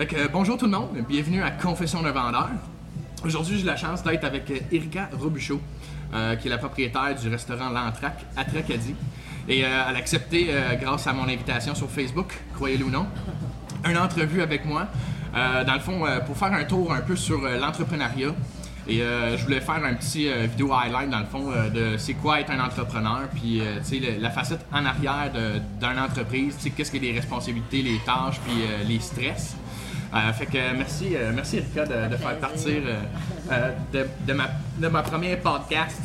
Euh, bonjour tout le monde, bienvenue à Confession d'un vendeur. Aujourd'hui, j'ai la chance d'être avec euh, Erika Robuchot, euh, qui est la propriétaire du restaurant L'Entraque à Tracadie. Et elle a accepté, grâce à mon invitation sur Facebook, croyez-le ou non, une entrevue avec moi. Dans le fond, pour faire un tour un peu sur l'entrepreneuriat. Et je voulais faire un petit vidéo highlight dans le fond de c'est quoi être un entrepreneur, puis le- la facette en arrière d'une entreprise, qu'est-ce que les responsabilités, les tâches, puis les stress. Euh, fait que euh, merci, euh, merci Erika de, faire partir de, ma, de ma première podcast.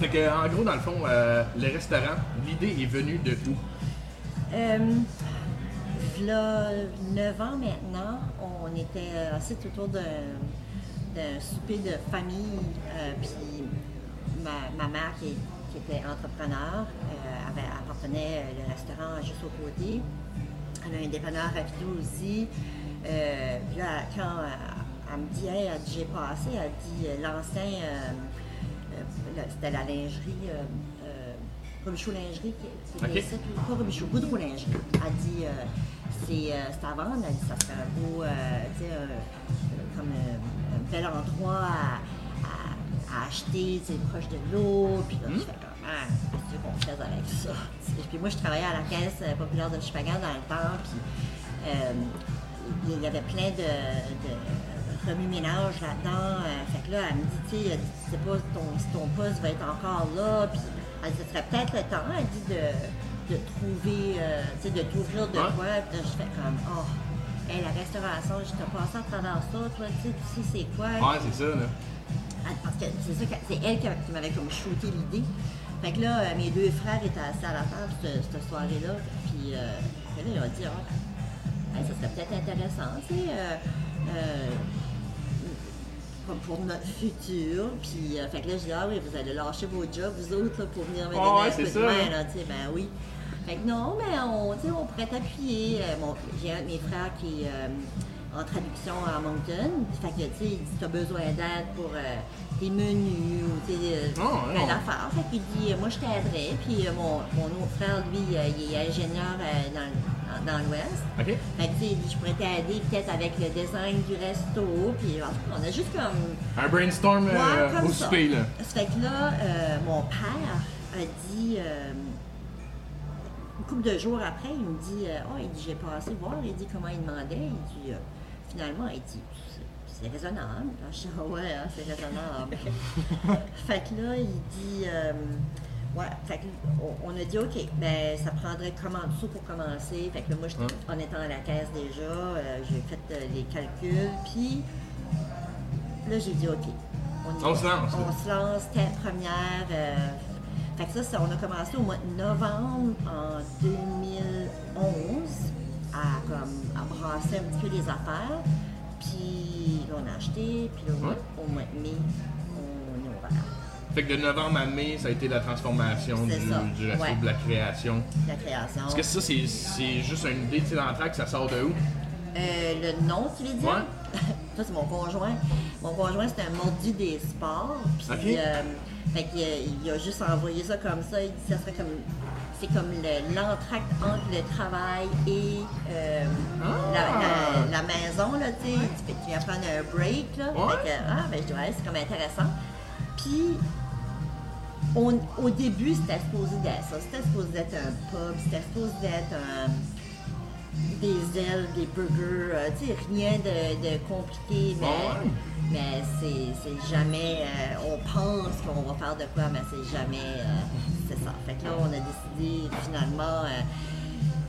Fait que en gros dans le fond, le restaurant, l'idée est venue de où? V'là 9 ans maintenant, on était assis autour d'un souper de famille. puis ma, ma mère, qui, était entrepreneur, avait, appartenait le restaurant juste au côté. Elle a un dépanneur rapido aussi. Euh, puis là, quand euh, elle me dit, hey, elle j'ai passé, elle dit, euh, l'ancien, euh, c'était la lingerie, Robichaud Lingerie, qui, qui Ok. est ici, pas Robichaud, Goudreau Lingerie. Elle dit, c'est c'est à vendre, elle dit, ça serait un beau, tu sais, comme un, bel endroit à, à- à acheter, sais, proche de l'eau, puis là, je fais comme, ah, qu'est-ce que tu veux qu'on fasse avec ça? Puis moi, je travaillais à la caisse populaire de Chipagan dans le temps, puis euh, il y avait plein de, de remue-ménage là-dedans. euh, fait que là, elle me dit, tu sais, pas si ton, si ton poste va être encore là, puis elle dit, ce serait peut-être le temps, elle dit, de, de trouver, euh, tu sais, de t'ouvrir de Ouais. quoi. Puis là, je fais comme, oh, hey, la restauration, je t'ai passé à travers ça, toi, tu sais, tu sais c'est quoi? Ouais, c'est ça là. Ah, Parce que c'est ça, c'est elle qui, m'avait comme shooté l'idée. Fait que là, euh, mes deux frères étaient assis à la table cette, cette soirée-là. Puis euh, là, ils ont dit, hey, ça serait peut-être intéressant, tu sais, euh, euh, comme pour notre futur. Puis euh, fait que là, je dis, ah oui, vous allez lâcher vos jobs, vous autres, là, pour venir me Ah donner ouais, un de ça, main, là, tu sais, ben oui. Fait que non, mais on, tu sais, on pourrait t'appuyer. Mon- J'ai un de mes frères qui en traduction à Moncton. Fait que, tu sais, il dit, tu as besoin d'aide pour euh, tes menus ou tu sais, euh, Oh, ouais, plein d'affaires. Fait qu'il dit, euh, moi, je t'aiderais. Puis mon, mon autre frère, lui, il est ingénieur dans, dans l'Ouest. Ok. Fait que, tu sais, il dit, je pourrais t'aider peut-être avec le design du resto. Puis on a juste comme Un brainstorm euh, Ouais, comme au ça. souper là. Ça fait que là, euh, mon père a dit, euh, une couple de jours après, il me dit, oh, il dit, j'ai passé voir, il dit comment il demandait, il dit, euh, finalement, il dit, c'est- raisonnable. Je dis, ah ouais, hein, c'est raisonnable. fait que là, il dit, euh, ouais, fait que on, on a dit, ok, ben, ça prendrait comment de sous pour commencer. Fait que là, moi, Ouais. en étant à la caisse déjà, euh, j'ai fait euh, les calculs, puis là, j'ai dit, ok. On se lance. On se lance, tête première. fait que ça, ça, on a commencé au mois de novembre en 2011 à, brasser un petit peu les affaires. Puis là, on a acheté, puis là, au mois- Ouais. au mois de mai, on est ouvert. Fait que de novembre à mai, ça a été la transformation du, du resto, ouais. de la création. La création. Est-ce que ça, c'est juste une idée, tu sais, l'entraque, ça sort de où? Euh, le nom, tu veux dire? Ouais. Ça, c'est mon conjoint. Mon conjoint, c'est un mordu des sports. Puis, euh, fait qu'il a- il a juste envoyé ça comme ça. Il dit ça serait comme. C'est comme le- l'entracte entre le travail et euh, la, la- la maison, là, tu sais. Il tu viens prendre un break, là. Ouais. Fait que, ah, ben, je dis, ouais, c'est comme intéressant. Puis, on- au début, c'était supposé d'être ça. C'était supposé être un pub, c'était supposé d'être un des ailes, des burgers, euh, tu sais, rien de, de compliqué, mais, Ouais. mais c'est jamais, euh, on pense qu'on va faire de quoi, mais c'est jamais, euh, c'est ça. Fait que là, on a décidé, finalement,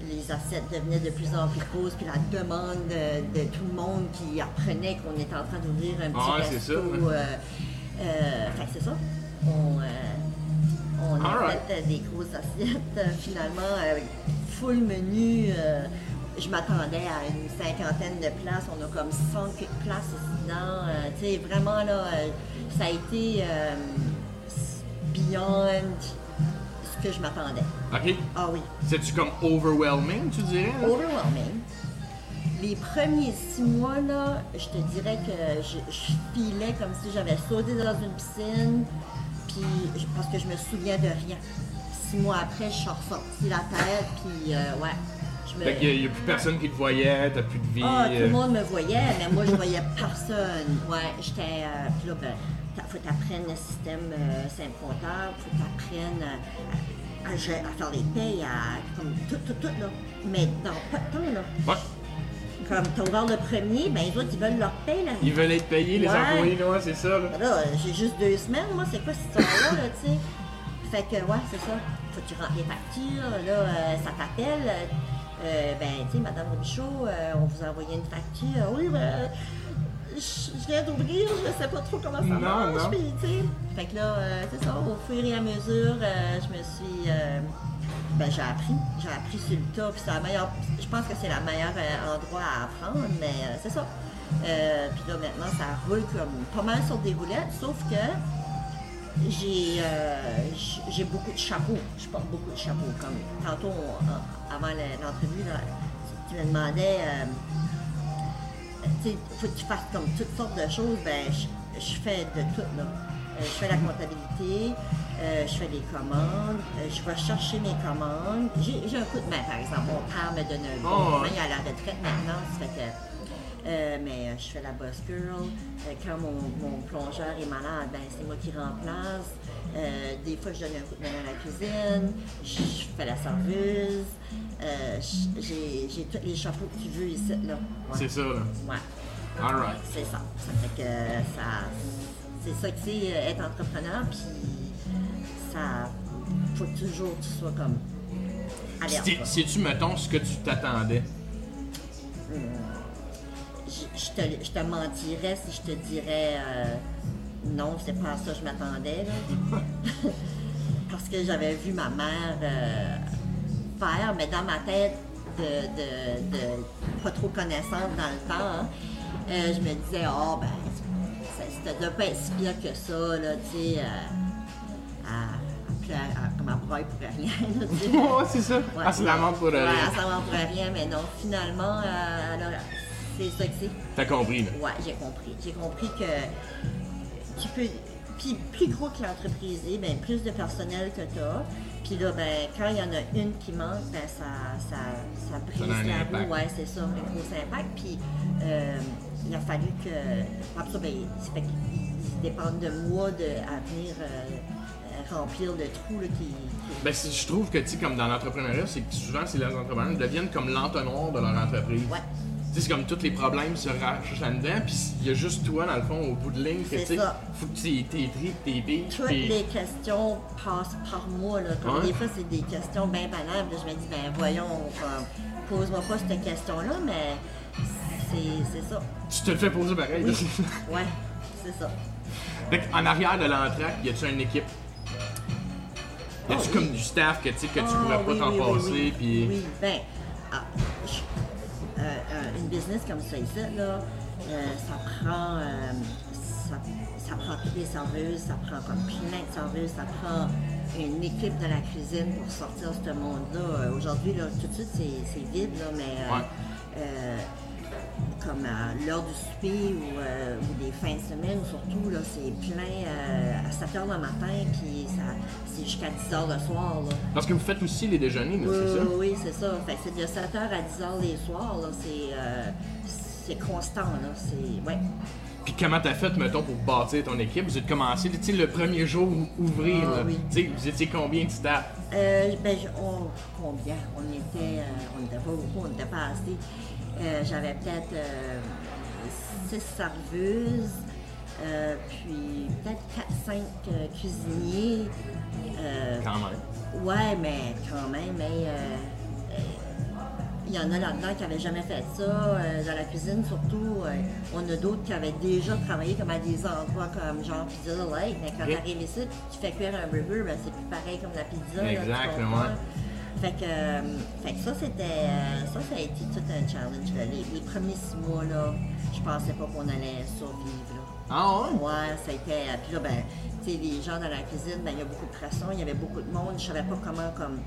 les assiettes devenaient de plus en plus grosses, puis la demande de, de tout le monde qui apprenait qu'on était en train d'ouvrir un petit Ouais, c'est resto. ça. fait que c'est ça. On, on a fait des grosses assiettes, finalement, avec full menu. euh, je m'attendais à une cinquantaine de places. On a comme 100 quelques places ici dedans. euh, tu sais, vraiment, là, euh, ça a été euh, beyond ce que je m'attendais. OK. Ah oui. C'est-tu comme overwhelming, tu dirais? là? Overwhelming. Les premiers six mois, là, je te dirais que je, je filais comme si j'avais sauté dans une piscine, puis parce que je me souviens de rien. Six mois après, je suis ressortie la tête, puis ouais, me... Fait qu'il n'y a plus personne qui te voyait, t'as plus de vie. Ah, tout euh, le monde me voyait, mais moi, je voyais personne. Ouais, j'étais. euh, puis là, ben, faut t'apprendre le système euh, comptable, faut t'apprendre à, à, gé- à faire les payes, à. comme tout, tout, tout, là. Mais dans pas de temps, là. Ouais. Comme t'as ouvert le premier, ben, les autres, ils veulent leur paye, là. Ils veulent être payés, les Ouais. employés, là, c'est ça. là. Là, j'ai juste deux semaines, moi, c'est quoi cette histoire-là, là, tu sais? Fait que, ouais, c'est ça. Faut que tu rentres les factures, là, euh, ça t'appelle. euh, euh, ben, tu sais, Madame Robichaud, euh, on vous a envoyé une facture. Oui, ben, je je viens d'ouvrir, je sais pas trop comment ça Non, marche. non. Puis, tu sais, fait que là, euh, c'est ça, au fur et à mesure, euh, je me suis. euh, ben, j'ai appris. J'ai appris sur le tas. Puis c'est la meilleure. Je pense que c'est le meilleur euh, endroit à apprendre, mais euh, c'est ça. Euh, puis là, maintenant, ça roule comme pas mal sur des roulettes, sauf que j'ai euh, j'ai beaucoup de chapeaux. Je porte beaucoup de chapeaux. Comme tantôt, on- en- avant le- l'entrevue, tu me demandais. euh, tu sais, faut que tu fasses comme toutes sortes de choses, ben je, je fais de tout là. Euh, je fais la comptabilité, euh, je fais des commandes, euh, je vais chercher mes commandes. J'ai un coup de main, par exemple. Mon père me donne un coup Oh, de main, il est à la retraite maintenant, ça fait que. Euh, mais euh, je fais la boss girl. Euh, quand mon, mon plongeur est malade, ben, c'est moi qui remplace. Des fois, je donne un coup de main à la cuisine. Je fais la serveuse. J'ai tous les chapeaux que tu veux ici, là. Ouais. C'est ça, là. Ouais, Alright. c'est ça. Ça fait que ça. C'est ça que c'est être entrepreneur, puis ça. Faut toujours que tu sois comme. alerte. Si- là. Si tu mettons ce que tu t'attendais? Je, je te, je te mentirais si je te dirais euh, non, c'est pas à ça que je m'attendais. Parce que j'avais vu ma mère euh, faire, mais dans ma tête de, de- de pas trop connaissante dans le temps, hein, euh, je me disais, oh ben, doit pas être si pire que ça, là, tu sais, euh, à, à, pleurer- à- comme à broyer pour rien, là. Ouais, c'est ça. Ouais. Ah, c'est la montre pour Ouais, rien. ça va pour rien, mais non, finalement, euh, alors, c'est ça que c'est. T'as compris, là? Ouais, j'ai compris. J'ai compris que tu peux. Puis plus gros que l'entreprise est, ben, plus de personnel que tu as. Puis là, ben, quand il y en a une qui manque, ben, ça, ça, ça brise Ça la roue. Ouais, c'est ça, un gros impact. Puis euh, il a fallu que. Après ça, ben, fait qu'ils ils dépendent de moi de, à venir euh, euh, remplir le trou là, qui, Ben, si- je trouve que, tu comme dans l'entrepreneuriat, c'est que souvent, c'est les entrepreneurs deviennent comme l'entonnoir de leur entreprise. Ouais. C'est comme tous les problèmes se rachent là-dedans, puis il y a juste toi, dans le fond, au bout de ligne, que, C'est tu faut que tu t'es pris, tes billes, Toutes les questions passent par moi. Là. Comme. Des fois, c'est des questions bien banales. là. Je me dis, ben voyons, pose-moi pas cette question-là, mais c'est ça. Tu te le fais poser pareil. là. Ouais, c'est ça. Fait en arrière de l'entraque, y a-tu une équipe? Y a-tu Oh, comme oui. du staff que que tu Ah, pourrais pas oui, t'en oui, oui, passer, oui. puis. Oui, ben, ah, une business comme ça ici, là, euh, ça prend. euh, ça, ça prend toutes les serveuses, ça prend comme plein de serveuses, ça prend une équipe de la cuisine pour sortir ce monde-là. Euh, Aujourd'hui, là, tout de suite, c'est vide, là, mais. euh, Ouais. Euh, comme à l'heure du souper ou, euh, ou des fins de semaine, surtout, là, c'est plein euh, à 7 h le matin, puis ça, c'est jusqu'à 10 h le soir. Là. Parce que vous faites aussi les déjeuners, là, Oui, c'est ça? oui, c'est ça. Fait c'est de 7h à 10h les soirs, là, c'est, euh, c'est constant, là, c'est, ouais. Puis comment t'as fait, mettons, pour bâtir ton équipe? Vous êtes commencé, tu sais, le premier jour ou- ouvrir, Ah, là. oui. Tu sais, vous étiez combien de staff? Euh, ben, on- combien? On était, euh, on n'était pas beaucoup, on n'était pas assez. Euh, j'avais peut-être euh, six serveuses, euh, puis peut-être 4-5 cuisiniers. Quand même. Ouais, mais quand même, mais il y en a là-dedans qui n'avaient jamais fait ça. euh, dans la cuisine, surtout, euh, on a d'autres qui avaient déjà travaillé comme à des endroits comme genre Pizza Light, mais quand tu arrives ici, tu fais cuire un burger, ben, c'est plus pareil comme la pizza. là, Fait que, euh, fait que ça, c'était. euh, ça, ça a été tout un challenge. là. Les, les premiers six mois, là, je pensais pas qu'on allait survivre. Là. Ah ouais? Ouais, ça a été. euh, Puis là, ben, tu sais, les gens dans la cuisine, ben, il y a beaucoup de pression, il y avait beaucoup de monde. Je savais pas comment, comme.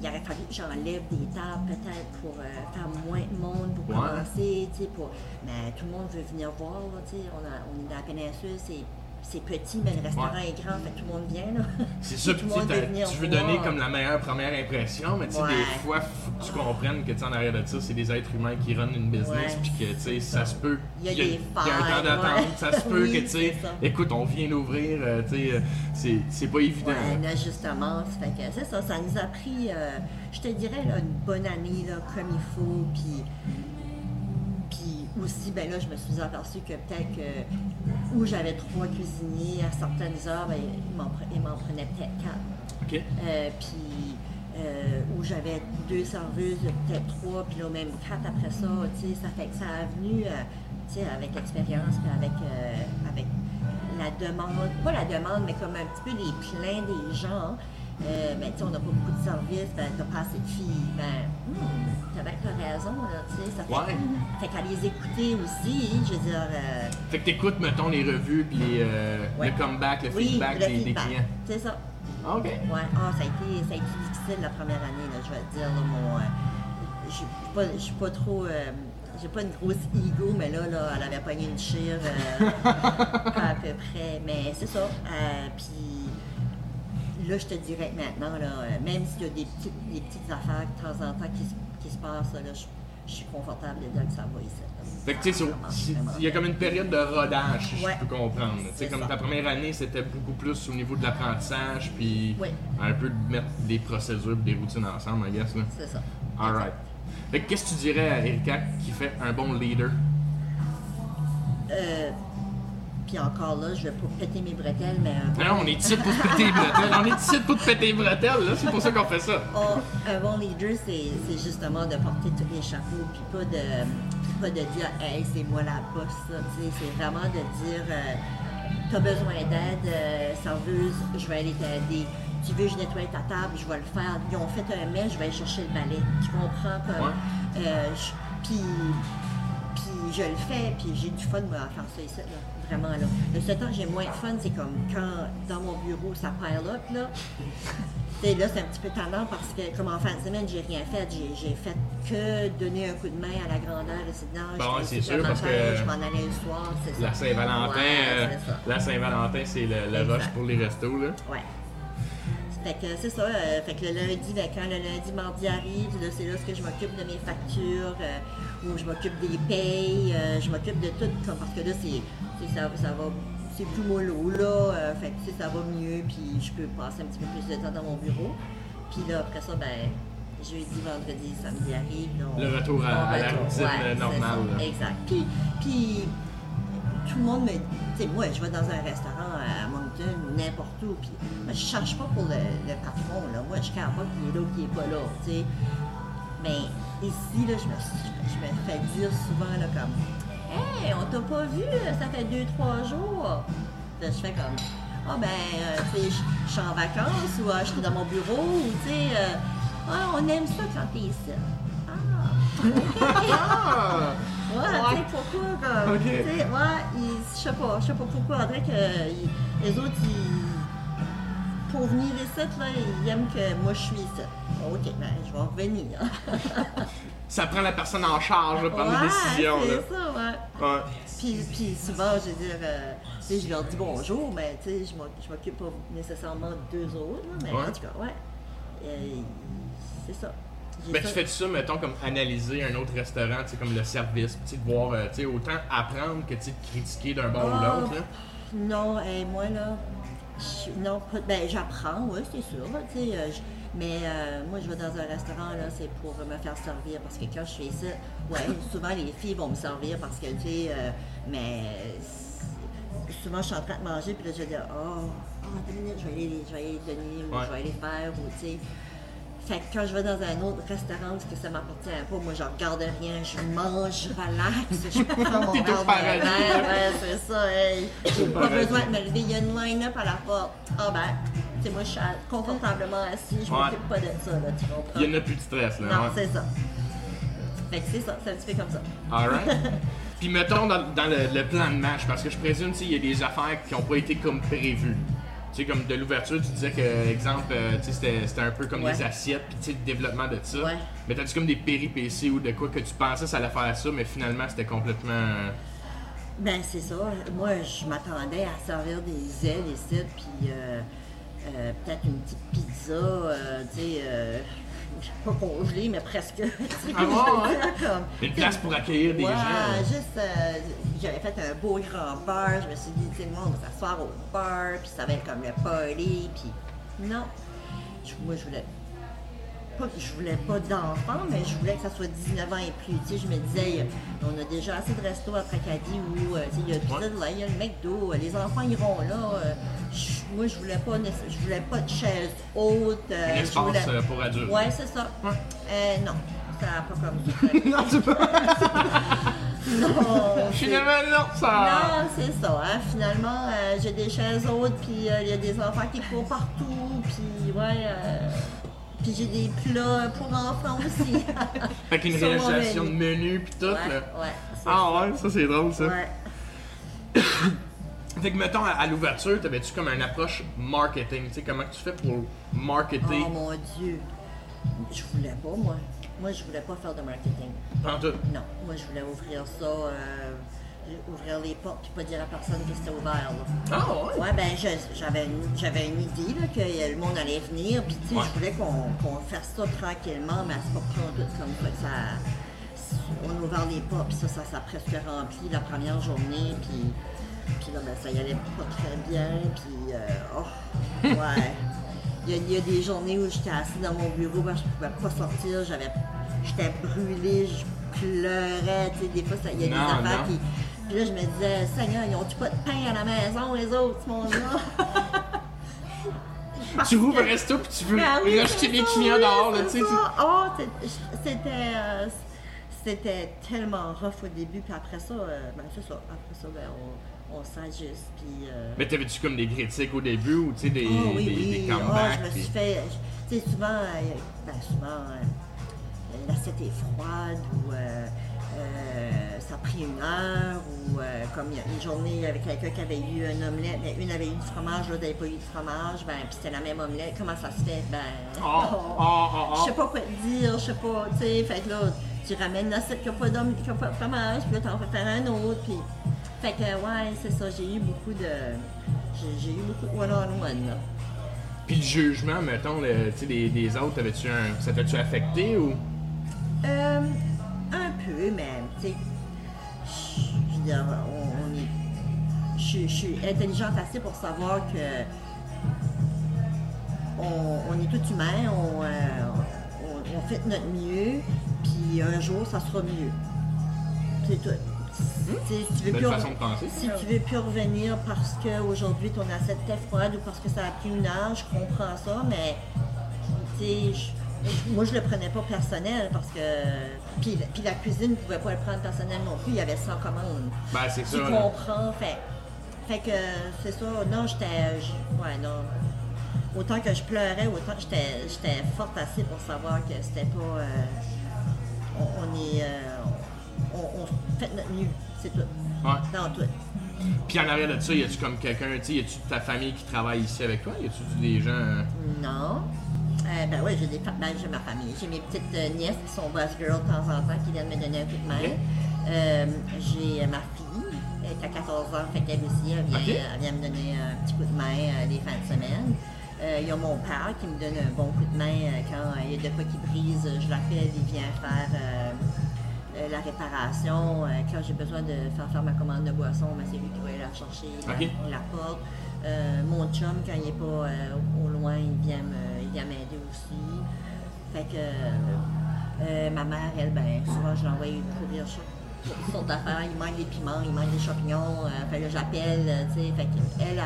Il aurait fallu que j'enlève des tables, peut-être, pour euh, faire moins de monde, pour Ouais. commencer, tu sais, pour. Mais tout le monde veut venir voir, tu sais. On, a- on est dans la péninsule, c'est c'est petit, mais le restaurant Ouais. est grand, fait tout le monde vient. Là. C'est ça, Tout tu venir veux voir. donner comme la meilleure première impression, mais tu sais, Ouais. des fois, faut que tu comprennes que en arrière de ça, c'est des êtres humains qui runnent une business, puis que tu sais, ça se peut. Il y a qu'il des il y a un temps d'attente, ça se peut Oui, que tu sais, écoute, on vient d'ouvrir, euh, tu sais, euh, c'est- c'est pas évident. Un ajustement. ça fait que c'est ça, ça nous a pris, euh, je te dirais, là, une bonne année là, comme il faut. Puis aussi, ben là, je me suis aperçu que peut-être que où j'avais trois cuisiniers à certaines heures, ben, il m'en pre- il m'en prenait peut-être quatre. Euh, puis euh, où j'avais deux serveuses, peut-être trois, puis là même quatre après ça, tu sais, ça fait que ça a venu, euh, tu sais, avec l'expérience, puis avec, euh, avec la demande, pas la demande, mais comme un petit peu les plaints des gens. Euh, ben, on n'a pas beaucoup de services, ben, t'as pas assez de filles. Ben, hmm, t'as bien raison, là, tu sais. Ça fait, Ouais. fait qu'à les écouter aussi, je veux dire. euh, Fait que t'écoutes, mettons, les revues, puis les, euh, Ouais. le comeback, le oui, feedback le des, clients. C'est ça. OK. Ouais, ah, ça, a été, ça a été difficile la première année, là, je vais te dire. Là, mon, euh, je suis pas, pas trop. euh, j'ai pas une grosse ego, mais là, là elle avait pogné une chire euh, à peu près. Mais c'est ça. Euh, puis là, je te dirais que maintenant, là, euh, même s'il y a des petites, des petites affaires de temps en temps qui, se- qui se passent, là, je, je suis confortable de dire que ça va ici. Fait que tu sais, il y a comme une période de rodage, si Ouais. je peux comprendre. Tu sais, comme ça. ta première année, c'était beaucoup plus au niveau de l'apprentissage, puis Oui. un peu de mettre des procédures, des routines ensemble, I guess. C'est ça. Alright. Fait que qu'est-ce que tu dirais à Erika qui fait un bon leader? Euh, puis encore là, je vais pas péter mes bretelles, mais bon, Non, on est ici pour se péter les bretelles. On est ici pour te péter les bretelles, là. C'est pour ça qu'on fait ça. Oh, un bon leader, c'est justement de porter tous les chapeaux, puis pas de, pas de dire Hey, c'est moi la boss. là. Tu sais, C'est vraiment de dire euh, T'as besoin d'aide, euh, serveuse, je vais aller t'aider. Tu veux que je nettoie ta table, je vais le faire. Ils ont fait un mets, je vais aller chercher le balai. Tu comprends comme. Ouais. euh, je- puis je le fais, puis j'ai du fun moi, à faire ça ici, là. Vraiment, là. Le seul temps que j'ai moins de fun, c'est comme quand dans mon bureau, ça pile up, là. Là, c'est un petit peu tendant parce que, comme en fin de semaine, j'ai rien fait. J'ai, fait que donner un coup de main à la grandeur et c'est non, Bon, c'est sûr, parce que Je m'en allais le soir, c'est. La Saint-Valentin, Ouais, euh, la Saint-Valentin, c'est le, le rush pour les restos, là. Ouais. Fait que c'est ça. euh, fait que le lundi, ben, quand le lundi, mardi arrive, c'est là ce que je m'occupe de mes factures, euh, ou je m'occupe des payes, euh, je m'occupe de tout, comme, parce que là, c'est, c'est- ça, ça va, c'est plus mollo, là. euh, fait que tu sais, ça va mieux, puis je peux passer un petit peu plus de temps dans mon bureau. Puis là, après ça, ben, jeudi, vendredi, samedi arrive. Le retour à- à la routine, euh, c'est normale, ça. Exact. Puis, puis tout le monde me dit, tu sais, moi, je vais dans un restaurant à Moncton ou n'importe où, puis moi, je cherche pas pour le, le patron, là. Moi, je ne pas qu'il est là ou qu'il est pas là, tu sais. Mais ici, là, je me, je me fais dire souvent, là, comme, Hey, on t'a pas vu, ça fait deux, trois jours. Là, je fais comme, ah ben, euh, tu sais, je suis en vacances ou euh, je suis dans mon bureau, ou tu sais, euh, ah, on aime ça quand t'es ici. Ah! Ah! Ouais, tu sais, pourquoi, comme, tu sais, ouais, je sais pas, je sais pas pourquoi, on dirait que ils- les autres, ils, pour venir ici, là, ils aiment que moi je suis ici. Ok, ben, je vais revenir. Ça prend la personne en charge de prendre ouais, des décisions, là. c'est ça, ouais. Ouais. Puis, puis souvent, je veux dire, euh, je leur dis bonjour, mais tu sais, je m'oc- je m'occupe pas nécessairement d'eux autres, là, mais Ouais. en tout cas, ouais. Euh, c'est ça. Ben, tu fais ça, mettons, comme analyser un autre restaurant, tu sais, comme le service, tu sais, de voir, euh, tu sais, autant apprendre que, tu de critiquer d'un bord ou Ah, l'autre, là? Non, hey, moi là, je- non, ben j'apprends, oui, c'est sûr, là, tu sais, euh, je- mais euh, moi je vais dans un restaurant, là, c'est pour me faire servir, parce que quand je fais ça, ouais, souvent les filles vont me servir parce que, tu sais, euh, mais souvent je suis en train de manger, puis là je vais dire, oh, oh, attends une minute, je vais aller, je vais aller donner, ou Ouais. je vais aller faire, ou tu sais. Fait que quand je vais dans un autre restaurant parce que ça m'appartient pas, moi je regarde rien, je mange, je relaxe, je prends mon verre de verre, ouais, c'est ça, hey. J'ai pas besoin de me lever, il y a une line-up à la porte. Ah ben, tu sais, moi je suis confortablement assis, je Ouais. m'occupe pas de ça, là, tu comprends? Il y en a plus de stress, là. Non, ouais. c'est ça. Fait que c'est ça, c'est un petit peu comme ça. Alright. Puis mettons dans, dans le, le plan de match, parce que je présume tu sais, il y a des affaires qui n'ont pas été comme prévues. Tu sais, comme de l'ouverture, tu disais que, exemple, euh, tu sais, c'était, un peu comme Ouais. les assiettes, puis tu sais, le développement de ça. Ouais. Mais t'as-tu comme des péripéties ou de quoi que tu pensais ça allait faire ça, mais finalement c'était complètement. euh, Ben, c'est ça. Moi, je m'attendais à servir des ailes ici, puis euh, euh, peut-être une petite pizza, euh, tu sais, pas congelée, mais presque. Ah. Comme- Une place pour accueillir des Ouais, gens. juste, euh, j'avais fait un beau grand bar. Je me suis dit, tu sais, le monde va s'asseoir au bar, puis ça va être comme le party, puis non. Je- moi, je voulais pas que je voulais pas d'enfants, mais je voulais que ça soit 19 ans et plus. Tu sais, je me disais, euh, on a déjà assez de restos à Tracadie où euh, tu sais, il y a le Ouais. Là, il y a le McDo, les enfants iront là. euh, je- moi, je voulais pas, je voulais pas de chaise haute. euh, Un espace voulais- euh, pour adultes. Ouais, c'est ça. Ouais. Euh, non, ça n'a pas comme ça. non, c'est pas. non, Finalement, non, ça. non, c'est ça. Hein. Finalement, euh, j'ai des chaises hautes, puis il y a des enfants qui courent partout, puis ouais. puis j'ai des plats pour enfants aussi. Fait qu'une réalisation de menu. pis tout, ouais, là. ouais. Ah ouais, ça c'est drôle ça. ça. Ouais. Fait que mettons à, à l'ouverture, t'avais-tu comme une approche marketing, tu sais comment tu fais pour marketer? Oh mon Dieu. Je voulais pas, moi. Moi, je voulais pas faire de marketing. en tout? Non, moi, je voulais ouvrir ça, euh, ouvrir les portes, puis pas dire à personne que c'était ouvert. là. Ah ouais? Ouais, ben j'avais une, une idée là, que le monde allait venir, puis tu sais, Ouais. je voulais qu'on fasse ça tranquillement, mais c'est pas pris en tout comme ça ça. On a ouvert les portes, puis ça, ça, a presque rempli la première journée, puis, puis là, ben, ça y allait pas très bien, puis euh, oh, ouais. Il y, a, il y a des journées où j'étais assise dans mon bureau, ben, je pouvais pas sortir, j'avais, j'étais brûlée, je pleurais, tu sais, des fois, ça- il y a des affaires qui. Puis là, je me disais, Seigneur, ils ont-tu pas de pain à la maison, les autres, ce monde-là? Tu rouvres un resto pis tu veux Ben rejeter les clients dehors, là, tu sais. Oh, c'était, euh, c'était tellement rough au début, puis après ça, euh, ben c'est ça. Après ça, ben, on, on s'ajuste, puis. euh, Mais t'avais-tu comme des critiques au début ou tu sais des, oh, oui, des, oui. des Oh, comebacks? je me suis fait. Tu sais, souvent, euh, ben, souvent, euh, l'assiette est froide ou. euh, ça a pris une heure ou comme il y a une journée avec quelqu'un qui avait eu un omelette, mais une avait eu du fromage, l'autre n'avait pas eu de fromage, ben puis c'était la même omelette. Comment ça se fait? Ben. Oh, Je sais pas quoi te dire, je sais pas, tu sais, fait que là, tu ramènes l'assiette qui n'a pas de fromage, puis là, t'en fais faire un autre, puis... Fait que, ouais, c'est ça, j'ai eu beaucoup de... J'ai, eu beaucoup de one-on-one, là. Puis le jugement, mettons, le- tu sais, des, des autres, t'avais-tu un. Ça t'a-tu affecté ou? Euh, un peu, mais, tu sais, je veux dire, on, on est... Je, je suis intelligente assez pour savoir que on, on est tous humains, on, euh, on, on fait de notre mieux, puis un jour, ça sera mieux. C'est tout. Tu si tu veux plus si tu veux plus revenir parce qu'aujourd'hui ton assiette était froide ou parce que ça a pris une heure, je comprends ça, mais tu moi je le prenais pas personnel parce que. Puis, puis la cuisine ne pouvait pas le prendre personnel non plus, il y avait 100 commandes. Ben, c'est Tu ça. là. comprends, fait, fait que c'est ça. Non, j'étais. Ouais, non. Autant que je pleurais, autant que j'étais j'étais forte assez pour savoir que c'était pas. euh, on, on est. euh, on, on fait notre mieux, c'est tout. Ouais. Dans tout. Puis en arrière de ça, y a-tu comme quelqu'un, tu sais, y a-tu ta famille qui travaille ici avec toi? Y a-tu des gens. euh, Non. Euh, ben oui, j'ai des ben, j'ai ma famille. J'ai mes petites euh, nièces qui sont boss girl de temps en temps qui viennent me donner un coup de main. Euh, j'ai ma fille, elle est à 14 ans, fait qu'elle aussi, elle vient, elle vient me donner un petit coup de main les fins de semaine. Il y a mon père qui me donne un bon coup de main quand il y a de quoi qui brise, je l'appelle, il vient faire euh, la réparation. Euh, quand j'ai besoin de faire faire ma commande de boisson, ben, c'est lui qui va aller la chercher, la, Ok. la porte. Euh, mon chum, quand il n'est pas au loin, il vient m'aider aussi. Fait que ma mère, elle, ben, souvent je l'envoie courir sur sortes d'affaires. Il manque des piments, il manque des champignons. Fait que j'appelle, tu sais. Fait qu'elle, elle,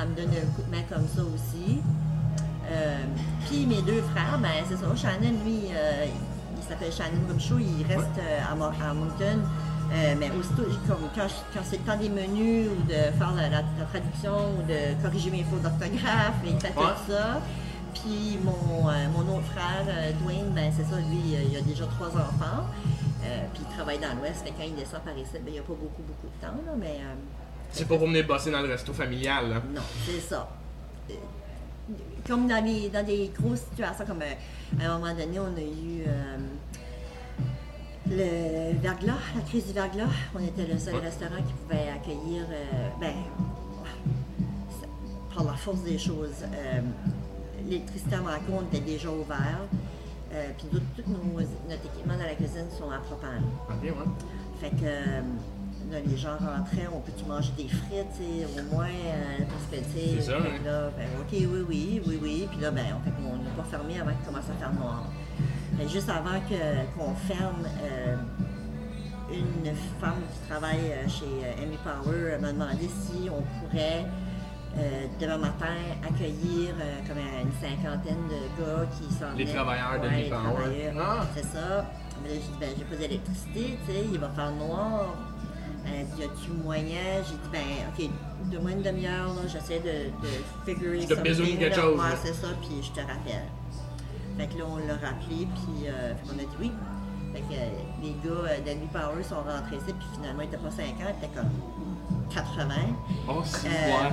elle me donne un coup de main comme ça aussi. Puis mes deux frères, ben c'est ça. Shannon, lui, il s'appelle Shannon Rumshaw, il reste euh, à, à Moncton. Euh, mais aussitôt, quand, c'est le temps des menus ou de faire la, la- la traduction ou de corriger mes fautes d'orthographe, il fait Ouais. tout ça. Puis mon, euh, mon autre frère, euh, Dwayne, ben c'est ça, lui, il a déjà trois enfants. Puis il travaille dans l'Ouest, que quand il descend par ici, ben, il n'y a pas beaucoup, beaucoup de temps, là, mais C'est pas pour venir bosser dans le resto familial, là. non, c'est ça. Comme dans, les, dans des grosses situations, comme euh, à un moment donné, on a eu euh, Le verglas, la crise du verglas, on était le seul Ouais. restaurant qui pouvait accueillir, euh, ben, par la force des choses. L'électricité à Macon était déjà ouverte, euh, puis tout, tout nos- notre équipement dans la cuisine sont à propane. Ok, ouais. Fait que là, les gens rentraient, on peut-tu manger des frites, au moins, euh, parce que, tu sais, là, ben, ok, oui, oui, oui, oui, puis là, ben, on fait qu'on n'est pas fermé avant qu'il commence à faire noir. Juste avant que- qu'on ferme, euh, une femme qui travaille euh, chez euh, Amy Power m'a demandé si on pourrait euh, demain matin accueillir euh, comme une cinquantaine de gars qui s'en Les travailleurs de Ouais, Amy Power. Ah. C'est ça. Mais là, j'ai dit, ben, j'ai pas d'électricité, tu sais, il va faire noir. Elle dit, y a-tu moyen? J'ai dit, ben, ok, donne-moi une demi-heure, j'essaie de, de figurer Je te something, quelque chose, Ouais, c'est ça, puis je te rappelle. Fait que là, on l'a rappelé, puis euh, qu'on a dit oui. Fait que euh, les gars euh, d'Envy Power sont rentrés ici, puis finalement, ils étaient pas 50, ils étaient comme 80. Oh, c'est Euh,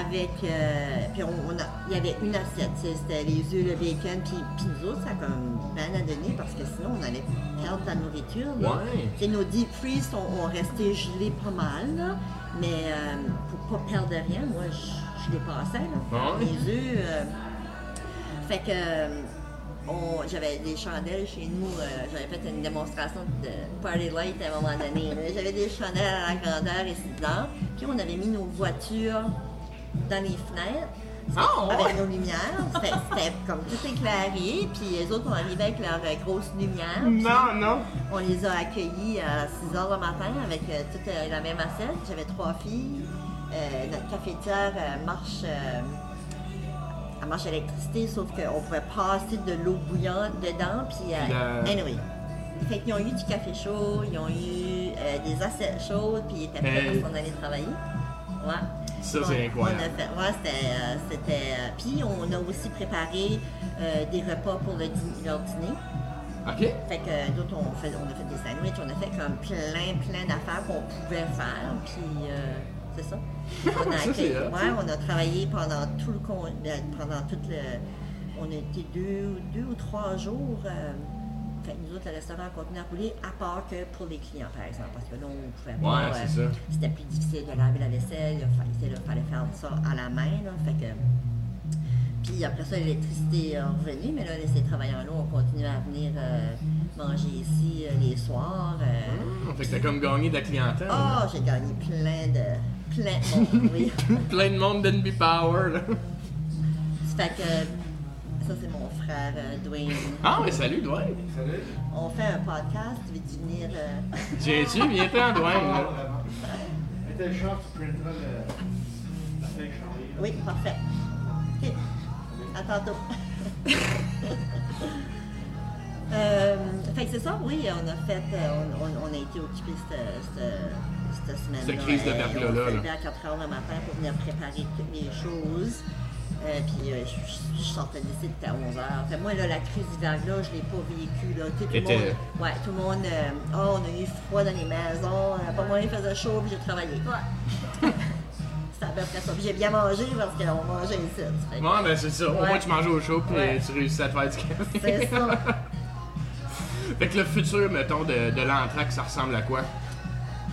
avec. euh, puis on, a, il y avait une assiette, c'était les œufs, le bacon, puis, puis nous autres, ça a comme bien à donner parce que sinon on allait perdre la nourriture. Ouais. Nos deep freeze ont resté gelés pas mal, là, mais euh, pour pas perdre rien, moi je, je les passais. Là. Ouais? Les œufs. fait que. J'avais des chandelles chez nous, euh, j'avais fait une démonstration de party light à un moment donné. J'avais des chandelles à la grandeur ici dedans, puis on avait mis nos voitures dans les fenêtres. Ouais. avec nos lumières, c'était comme tout éclairé, puis les autres ont arrivé avec leurs euh, grosses lumières. Non, non. On les a accueillis à 6 h le matin avec euh, toute la même assiette. J'avais trois filles. Notre cafetière marche, elle marche à l'électricité, sauf qu'on pouvait passer de l'eau bouillante dedans. Puis, euh, anyway. Fait qu'ils ont eu du café chaud, ils ont eu euh, des assiettes chaudes, puis ils étaient prêts Hey. parce qu'on allait travailler. Ouais. Ça, c'est incroyable. On a fait, ouais, c'était. euh, euh, puis on a aussi préparé euh, des repas pour le dî- leur dîner. Ok. Fait que euh, d'autres, on, on a fait des sandwichs, on a fait comme plein, plein d'affaires qu'on pouvait faire. Puis euh, c'est ça? On a, Ça, c'est accueilli- hot, ouais, on a travaillé pendant tout le con- euh, pendant le. On a été deux, deux ou trois jours. euh, fait nous autres, le restaurant a continué à rouler, à part que pour les clients, par exemple. Parce que là, on pouvait pas. Ouais, ça. C'était plus difficile de laver la vaisselle. Il fallait, fallait faire ça à la main. Là, fait que, puis après ça, l'électricité est revenue, mais là, ces travailleurs-là ont continué à venir euh, manger ici euh, les soirs. euh. Hum, Fait que t'as comme gagné de la clientèle. Oh, j'ai gagné plein de. plein de monde, oui. Plein de monde d'NB Power, là. Ça fait que. Ça, c'est mon frère euh, Dwayne. Ah, mais salut, Dwayne. Salut. On fait un podcast, tu veux-tu venir. euh, Viens-tu, viens-t'en, Dwayne. Ah, là. tu printeras le- la feuille changée. là. Oui, parfait. OK. À tantôt. Euh, fait que c'est ça, oui, on a fait, euh, on, on- on a été occupés cette, cette, cette semaine-là. Cette crise de Euh, verglas-là, On là. s'est levé à 4 heures le matin pour venir préparer toutes les choses. Euh, puis euh, je, je- je sortais d'ici, c'était à 11 heures. Fait que moi, là, la crise du verglas, je ne l'ai pas vécue. Là. Sais, Tout le Était- monde, ouais, tout le monde, euh, oh, on a eu froid dans les maisons, euh, pas moyen, il faisait chaud, puis j'ai travaillé. Ouais. C'était à peu près ça. Puis j'ai bien mangé parce qu'on mangeait ici. Ouais, ben c'est ça. Au Ouais. moins, tu manges au chaud puis Ouais. tu réussis à te faire du café. C'est ça. Fait que le futur, mettons, de, de ça ressemble à quoi?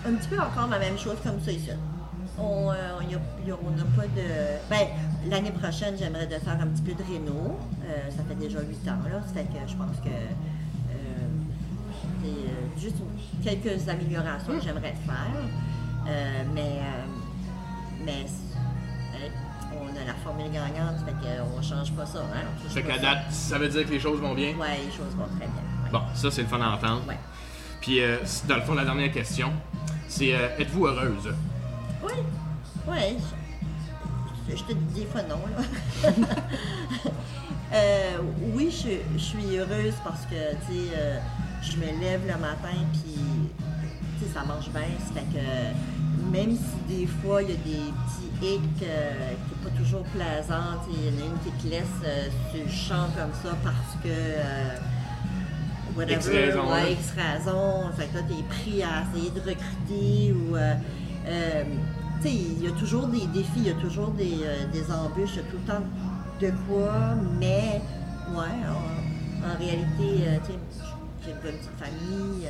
Un petit peu encore la même chose comme ça ici. On euh, n'a pas de. Ben, l'année prochaine, j'aimerais de faire un petit peu de réno. Euh, ça fait déjà 8 ans, là. Ça fait que je pense que. euh, c'est euh, juste quelques améliorations que j'aimerais faire. Euh, mais. euh, mais. on a la formule gagnante, ça fait qu'on ne change pas ça. Hein? Fait qu'à ça. date, ça veut dire que les choses vont bien? Ouais, les choses vont très bien. Bon, ça, c'est le fun à entendre. Ouais. Puis, euh, dans le fond, la dernière question, c'est euh, êtes-vous heureuse? Oui, oui. Je, je te dis des fois non. Là. Euh, oui, je, je suis heureuse parce que, tu sais, je me lève le matin puis, tu sais, ça marche bien. Ça fait que même si des fois il y a des petits hicks qui sont pas toujours sais, il y en a une qui te laisse sur le champ comme ça parce que. Whatever, X raison, ouais. X raison. Fait que là, t'es pris à essayer de recruter ou. euh, euh, tu sais, il y a toujours des défis, il y a toujours des, euh, des embûches, il y a tout le temps de quoi, mais, ouais, en, en réalité, tu sais, j'ai une petite famille,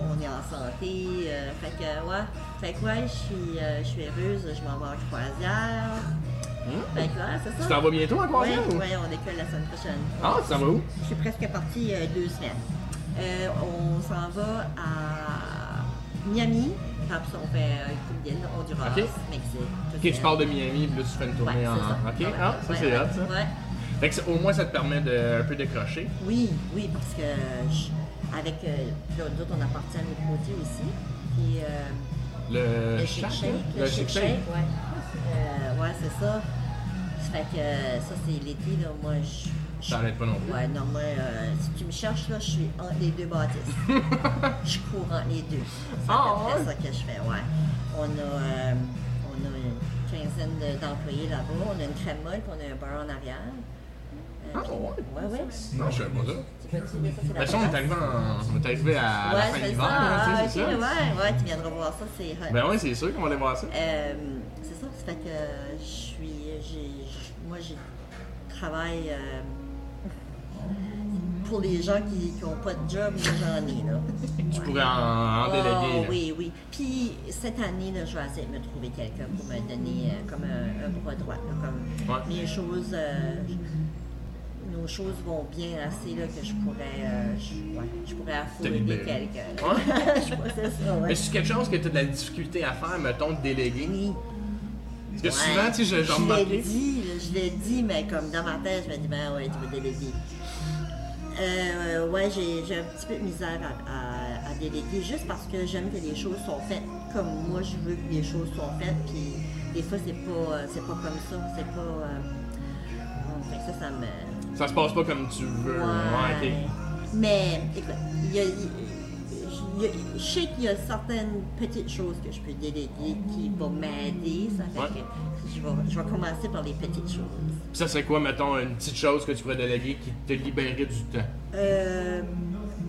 on est en santé. fait que, ouais. Fait que, ouais, je suis, je suis heureuse, je m'en vais en croisière. Que, ouais, c'est Tu ça. t'en vas bientôt en Oui, croisière? ou? ouais, on décolle la semaine prochaine. Ah, tu t'en vas où? Je suis presque partie euh, deux semaines. Euh, on s'en va à Miami, après ça, on fait euh, une coupe d'îles, Honduras, Ok. Mexique. Ok, tu ça. pars de Miami, puis là, tu fais une tournée en. ça. Ok, ah, ça ouais, c'est hot, ça. Ouais. Fait que ça- au moins, ça te permet de un peu décrocher. Oui, oui, parce que je- avec euh, puis là, nous autres, on appartient à l'autre côté aussi. Puis euh, Le, le shake, le shake, ouais. Euh, ouais, c'est ça. Ça fait que euh, ça, c'est l'été, là. Moi, je. T'arrêtes pas non plus. Ouais, non, moi, euh, si tu me cherches, là, je suis entre les deux bâtisses. je cours entre les deux. C'est à Ah, peu près ouais? ça que je fais, ouais. On a, euh, on a une quinzaine de- d'employés là-bas. On a une crème molle, puis on a un bar en arrière. Ah, ouais? Ouais, ouais. Non, je savais pas ça. De toute façon, on est arrivé, en- on est arrivé à, à la Ouais, fin de c'est l'hiver, Ah, c'est ok, ça? ouais, ouais, tu viendras voir ça, c'est hot. Ben oui, c'est sûr qu'on va aller voir ça. Euh, fait que je suis. moi, j'ai travaille euh, pour les gens qui n'ont pas de job, j'en ai, là. Tu pourrais en, en déléguer. oui, oui. Puis cette année, là, je vais essayer de me trouver quelqu'un pour me donner euh, comme un, un bras droit. là, comme Ouais. mes choses, euh, nos choses vont bien assez là, que je pourrais, euh, je, ouais, je pourrais affouler quelqu'un. Ouais. je ça, ouais. Mais c'est quelque chose que tu as de la difficulté à faire, mettons, de déléguer? Oui. Parce que Ouais. souvent, tu sais, je, je Je l'ai dit, je l'ai dit, mais comme dans ma tête, je me dis, ben ouais, tu veux déléguer. Euh, ouais, j'ai un petit peu de misère à, à- à déléguer juste parce que j'aime que les choses sont faites comme moi je veux que les choses soient faites. Puis des fois, c'est pas, euh, c'est pas comme ça. C'est pas. euh, bon, fait que ça, ça me. Ça se passe pas comme tu veux. Ouais. Mais écoute, il y a, y a- je sais qu'il y a certaines petites choses que je peux déléguer qui vont m'aider. Ça fait Ouais. que je vais, je vais commencer par les petites choses. Puis ça serait quoi, mettons, une petite chose que tu pourrais déléguer qui te libérerait du temps? Euh,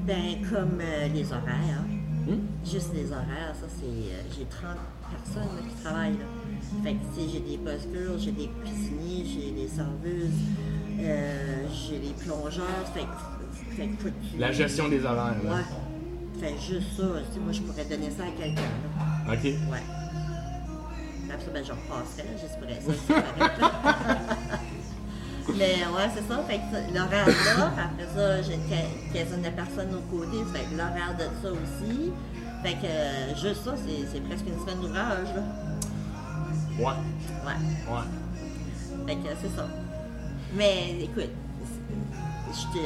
ben, comme euh, les horaires. Hmm? Juste les horaires, ça c'est. euh, j'ai 30 personnes là, qui travaillent là. Fait que tu sais, j'ai des girls, j'ai des cuisiniers, j'ai des serveuses, euh, j'ai des plongeurs. Fait que, fait que tu- La gestion des horaires. là. Ouais. Fait juste ça, tu sais, moi je pourrais donner ça à quelqu'un. là. Ok. Ouais. Après ça, ben, je repasserai, là, j'espérais ça. Mais ouais, c'est ça. Fait que l'horaire là, après ça, j'ai une quin- quinzaine de personnes au côté, ça fait que l'horaire de ça aussi. Fait que euh, juste ça, c'est, c'est presque une semaine d'ouvrage, là. Ouais. Ouais. Ouais. Fait que c'est ça. Mais écoute, je te.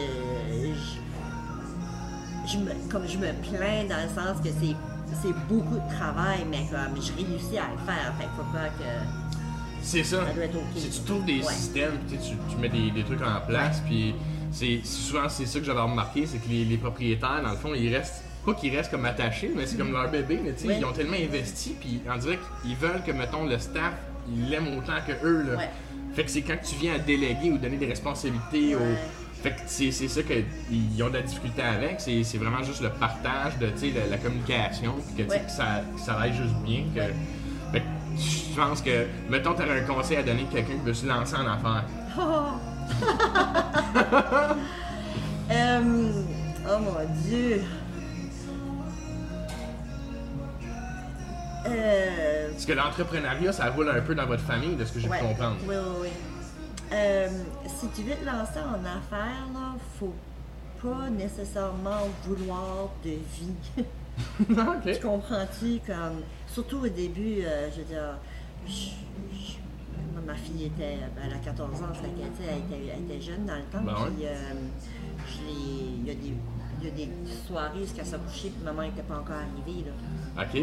Je, me, comme je me plains dans le sens que c'est, c'est beaucoup de travail, mais comme je réussis à le faire. Fait faut pas que. C'est ça. Ça doit être ok. Si tu trouves des Ouais. systèmes, tu, tu, tu mets des, des trucs en place, puis c'est souvent c'est ça que j'avais remarqué, c'est que les, les propriétaires, dans le fond, ils restent pas qu'ils restent comme attachés, mais c'est comme leur bébé, mais tu sais, Ouais. ils ont tellement investi, puis on dirait qu'ils veulent que mettons le staff, ils l'aiment autant que eux là. Ouais. Fait que c'est quand tu viens à déléguer ou donner des responsabilités Ouais. Fait que c'est ça qu'ils ont de la difficulté avec, c'est vraiment juste le partage de la, la communication, que, Ouais. que ça, que ça aille juste bien. Que, fait que je pense que, mettons, tu un conseil à donner à quelqu'un qui veut se lancer en affaires. Oh! Euh, oh mon dieu! Euh, Parce que l'entrepreneuriat, ça roule un peu dans votre famille, de ce que j'ai ouais. pu comprendre. Oui, oui, oui. Euh, si tu veux te lancer en affaires, là, faut pas nécessairement vouloir de vie. ok. Tu comprends-tu? Comme, surtout au début, euh, je veux dire, je- je- ma fille était, ben, elle a 14 ans, sais, elle, était, elle était jeune dans le temps. Ben ouais. puis, euh, je il y a des, il y a des soirées jusqu'à sa coucher, puis maman n'était pas encore arrivée. Là. Ok.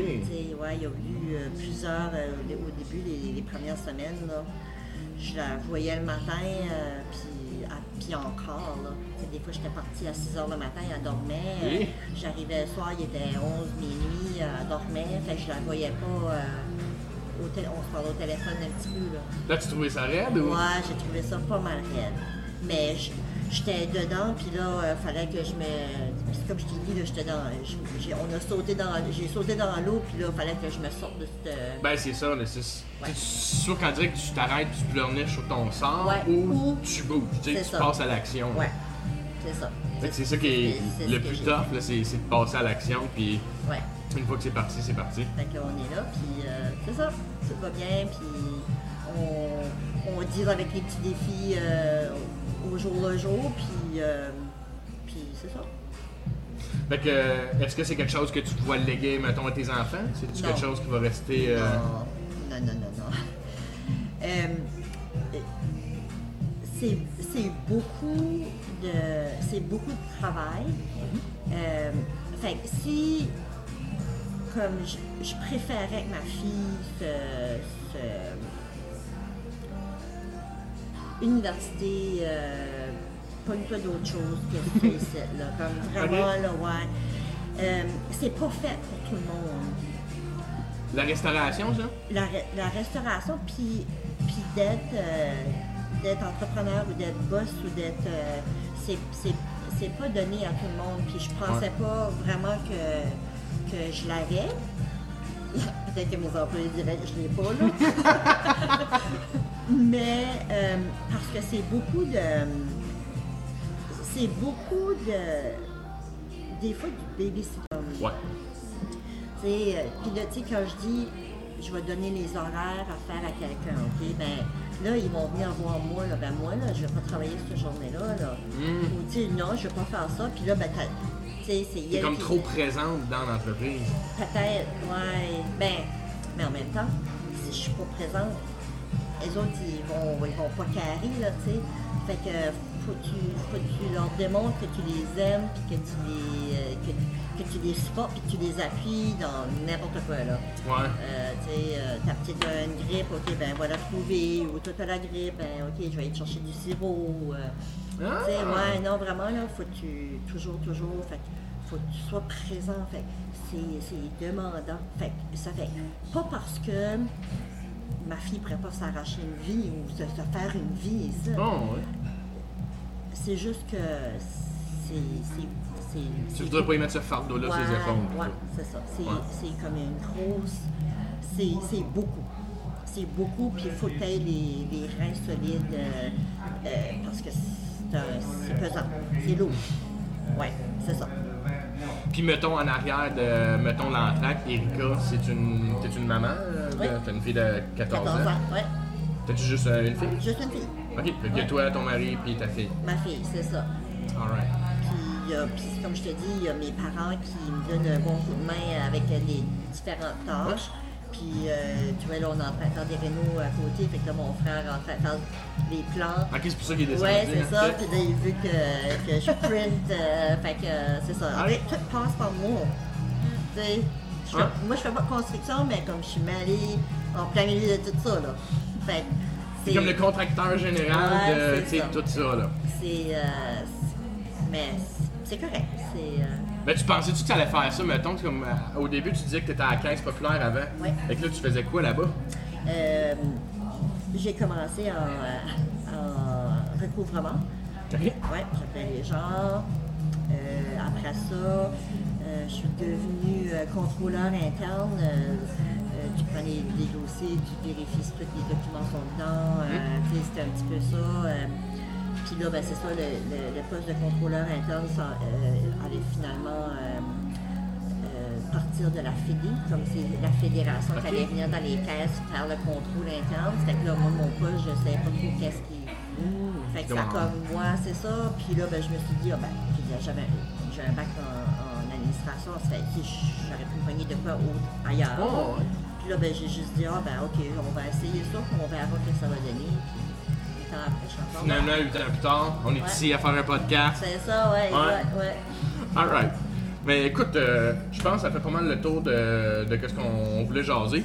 Ouais, il y a eu euh, plusieurs, euh, au début, les, les premières semaines, là, je la voyais le matin, euh, puis, à- puis encore, là. Des fois, j'étais partie à 6 heures le matin, elle dormait. euh. J'arrivais le soir, il était 11 minuit, elle dormait, fait que je la voyais pas. euh, au on se parlait au téléphone un petit peu, là. Là, tu trouvais ça raide ou? Ouais, j'ai trouvé ça pas mal raide. Mais j- j'étais dedans, puis là, il fallait que je me. puis comme je t'ai dit, là, j'étais dans. j'ai- on a sauté dans. J'ai sauté dans l'eau, puis là, il fallait que je me sorte de cette. Ben, c'est ça, là, c'est Ouais. sûr qu'en direct, tu t'arrêtes, tu pleurniches sur ton sort Ouais. ou Ou- tu bouges, tu sais, tu passes à l'action. Ouais. c'est ça. Que c'est ça qui est c'est- c'est le que plus tough, là, c'est de passer à l'action, puis. Ouais. une fois que c'est parti, c'est parti. Fait qu'on est là, puis euh, c'est ça, tout va bien, puis on, on deal avec les petits défis euh, au jour le jour, puis, euh, puis c'est ça. Fait que, euh, est-ce que c'est quelque chose que tu dois léguer, mettons, à tes enfants? C'est-tu quelque chose qui va rester... euh, Non, non, non, non, non. C'est, beaucoup de c'est beaucoup de travail. Euh, fait que si comme je, je préférais que ma fille se, se- université euh, pas une fois d'autre chose que ce ici, là. Comme vraiment là, ouais. Euh, c'est pas fait pour tout le monde La restauration, ça? la, re- la restauration, puis, d'être, euh, d'être entrepreneur ou d'être boss ou d'être. euh, c'est pas donné à tout le monde. Puis je pensais pas vraiment que, que je l'avais. Peut-être que mes employés diraient que je l'ai pas, là. Mais euh, parce que c'est beaucoup de. C'est beaucoup de. Des fois du babysitting. Ouais. Tu sais, euh, puis là, tu sais, quand je dis je vais donner les horaires à faire à quelqu'un, OK, ben là, ils vont venir voir moi, là, ben moi, là, je vais pas travailler cette journée-là, là. Mm. Ou tu sais, non, je vais pas faire ça, puis là, ben, tu sais, c'est T'es comme qui- trop présente dans l'entreprise. Peut-être, ouais, ben, mais en même temps, si je suis pas présente, les autres, ils vont, ils vont pas carrer, là, tu sais. Fait que faut que tu, faut que tu leur démontres que tu les aimes, puis que tu les, euh, que, que tu les supportes, puis que tu les appuies dans n'importe quoi, là. Ouais. Euh, tu sais, euh, ta petite a une grippe, ok, ben voilà trouver, ou toi t'as la grippe, ben ok, je vais aller te chercher du sirop. euh, Ah! Tu sais, ouais, non, vraiment, là, faut que tu, toujours, toujours, fait faut que tu sois présent, fait c'est, c'est demandant. Fait ça fait, pas parce que ma fille pourrait pas s'arracher une vie ou se, se faire une vie, ça. Oh, ouais. C'est juste que c'est, Tu voudrais pas y mettre ce fardeau-là sur les épaules. Plutôt. c'est ça. C'est, Ouais. comme une grosse. C'est, beaucoup. C'est beaucoup, puis il faut que les, les reins solides euh, euh, parce que c'est, pesant. C'est lourd. Ouais, c'est ça. Puis mettons en arrière de, mettons l'entraque, Erika, c'est une, t'es une maman? euh, Oui. T'as une fille de 14, 14 ans, ouais. T'as-tu juste euh, une fille? Juste une fille. Ok, fait que Ouais. toi, ton mari, puis ta fille. Ma fille, c'est ça. Alright. Puis, euh, puis comme je te dis, il y a mes parents qui me donnent un bon coup de main avec euh, les différentes tâches. Puis, euh, tu vois, là, on est en train de faire des rénaux à côté. Fait que là, mon frère est en train de faire les plans. Ok, c'est pour ça qu'il est descendu. Ouais, c'est hein? ça. Puis là, il veut que, que je print. euh, fait que euh, c'est ça. Ah oui? Tout passe par moi. Tu sais, je fais- Ouais. moi, je fais pas de construction, mais comme je suis mêlée en plein milieu de tout ça, là. Fait que C'est comme le contracteur général Ouais, de tout ça. Là. C'est. euh, c'est- mais c'est correct. C'est. Mais tu pensais-tu que tu allais faire ça, mettons, comme euh, au début tu disais que tu étais à la caisse populaire avant. Fait que là tu faisais quoi là-bas? euh, j'ai commencé en, euh, en recouvrement. Ok. Ouais, j'appelais les gens. Euh, après ça, je suis devenue contrôleur interne. Tu prends les, les dossiers, tu vérifies si tous les documents sont dedans. Sais, C'était un petit peu ça. Puis là, ben, c'est ça, le, le- le poste de contrôleur interne ça, euh, allait finalement euh, euh, partir de la FEDI, comme c'est la fédération qui allait venir dans les caisses faire le contrôle interne. C'était que là, moi, mon poste, je ne savais pas trop qu'est-ce qui. Fait que ça comme moi, c'est ça. Puis là, ben, je me suis dit, ah ben, j'ai un bac en, en administration, ça fait que j'aurais pu me de quoi autre ailleurs. Oh. Puis là, ben, j'ai juste dit, ah ben, ok, on va essayer ça, puis on verra ce que ça va donner. Puis, huit ans après, je suis encore là. Finalement, 8 ans plus tard, on est Ouais. ici à faire un podcast. C'est ça, ouais, Ouais. exact, ouais. Alright. Mais écoute, euh, je pense que ça fait pas mal le tour de, de ce qu'on voulait jaser.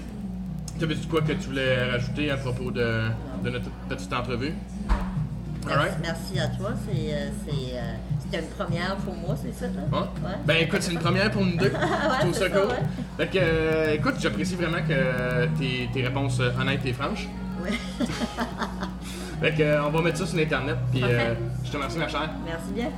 T'avais-tu quoi que tu voulais rajouter à propos de, de notre petite entrevue? Merci, Alright. merci à toi. C'est, euh, euh, c'était une première pour moi, c'est ça, là? Ouais. Ben écoute, c'est une première pour nous deux. Je trouve ça cool. ouais. Fait que, euh, écoute, j'apprécie vraiment que tes, tes réponses honnêtes et franches. Ouais. Fait que, euh, on va mettre ça sur l'internet. Puis, euh, je te remercie, ma chère. Merci bien.